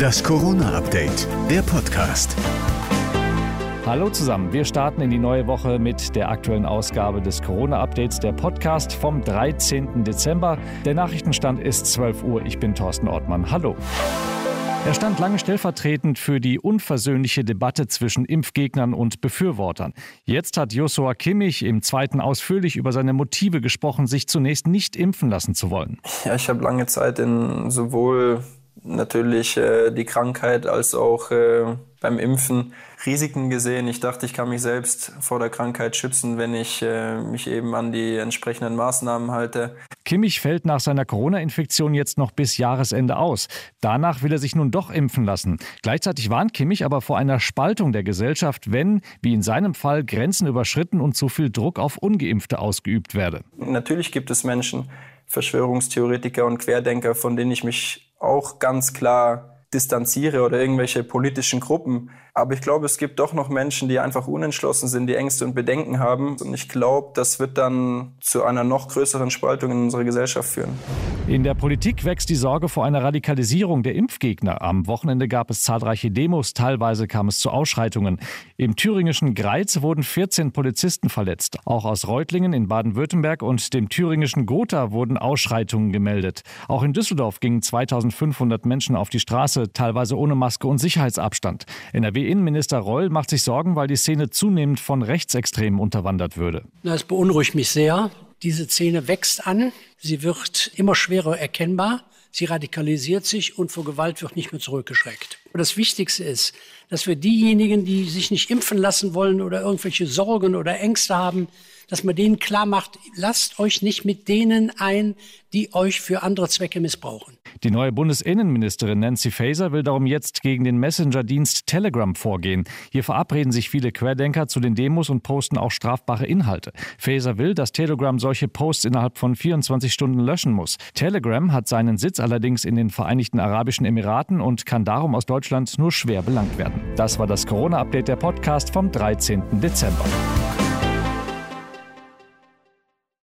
Das Corona-Update, der Podcast. Hallo zusammen, wir starten in die neue Woche mit der aktuellen Ausgabe des Corona-Updates, der Podcast vom 13. Dezember. Der Nachrichtenstand ist 12 Uhr. Ich bin Thorsten Ortmann. Hallo. Er stand lange stellvertretend für die unversöhnliche Debatte zwischen Impfgegnern und Befürwortern. Jetzt hat Joshua Kimmich im zweiten ausführlich über seine Motive gesprochen, sich zunächst nicht impfen lassen zu wollen. Ja, ich habe lange Zeit in sowohl natürlich äh, die Krankheit als auch äh, beim Impfen Risiken gesehen. Ich dachte, ich kann mich selbst vor der Krankheit schützen, wenn ich äh, mich eben an die entsprechenden Maßnahmen halte. Kimmich fällt nach seiner Corona-Infektion jetzt noch bis Jahresende aus. Danach will er sich nun doch impfen lassen. Gleichzeitig warnt Kimmich aber vor einer Spaltung der Gesellschaft, wenn, wie in seinem Fall, Grenzen überschritten und zu viel Druck auf ungeimpfte ausgeübt werde. Natürlich gibt es Menschen, Verschwörungstheoretiker und Querdenker, von denen ich mich auch ganz klar distanziere oder irgendwelche politischen Gruppen. Aber ich glaube, es gibt doch noch Menschen, die einfach unentschlossen sind, die Ängste und Bedenken haben. Und ich glaube, das wird dann zu einer noch größeren Spaltung in unserer Gesellschaft führen. In der Politik wächst die Sorge vor einer Radikalisierung der Impfgegner. Am Wochenende gab es zahlreiche Demos, teilweise kam es zu Ausschreitungen. Im thüringischen Greiz wurden 14 Polizisten verletzt. Auch aus Reutlingen in Baden-Württemberg und dem thüringischen Gotha wurden Ausschreitungen gemeldet. Auch in Düsseldorf gingen 2500 Menschen auf die Straße, teilweise ohne Maske und Sicherheitsabstand. NRW NRW-Innenminister Reul macht sich Sorgen, weil die Szene zunehmend von Rechtsextremen unterwandert würde. Das beunruhigt mich sehr. Diese Szene wächst an, sie wird immer schwerer erkennbar, sie radikalisiert sich und vor Gewalt wird nicht mehr zurückgeschreckt. Und das Wichtigste ist, dass wir diejenigen, die sich nicht impfen lassen wollen oder irgendwelche Sorgen oder Ängste haben, dass man denen klar macht, lasst euch nicht mit denen ein, die euch für andere Zwecke missbrauchen. Die neue Bundesinnenministerin Nancy Faeser will darum jetzt gegen den Messenger-Dienst Telegram vorgehen. Hier verabreden sich viele Querdenker zu den Demos und posten auch strafbare Inhalte. Faeser will, dass Telegram solche Posts innerhalb von 24 Stunden löschen muss. Telegram hat seinen Sitz allerdings in den Vereinigten Arabischen Emiraten und kann darum aus Deutschland nur schwer belangt werden. Das war das Corona-Update der Podcast vom 13. Dezember.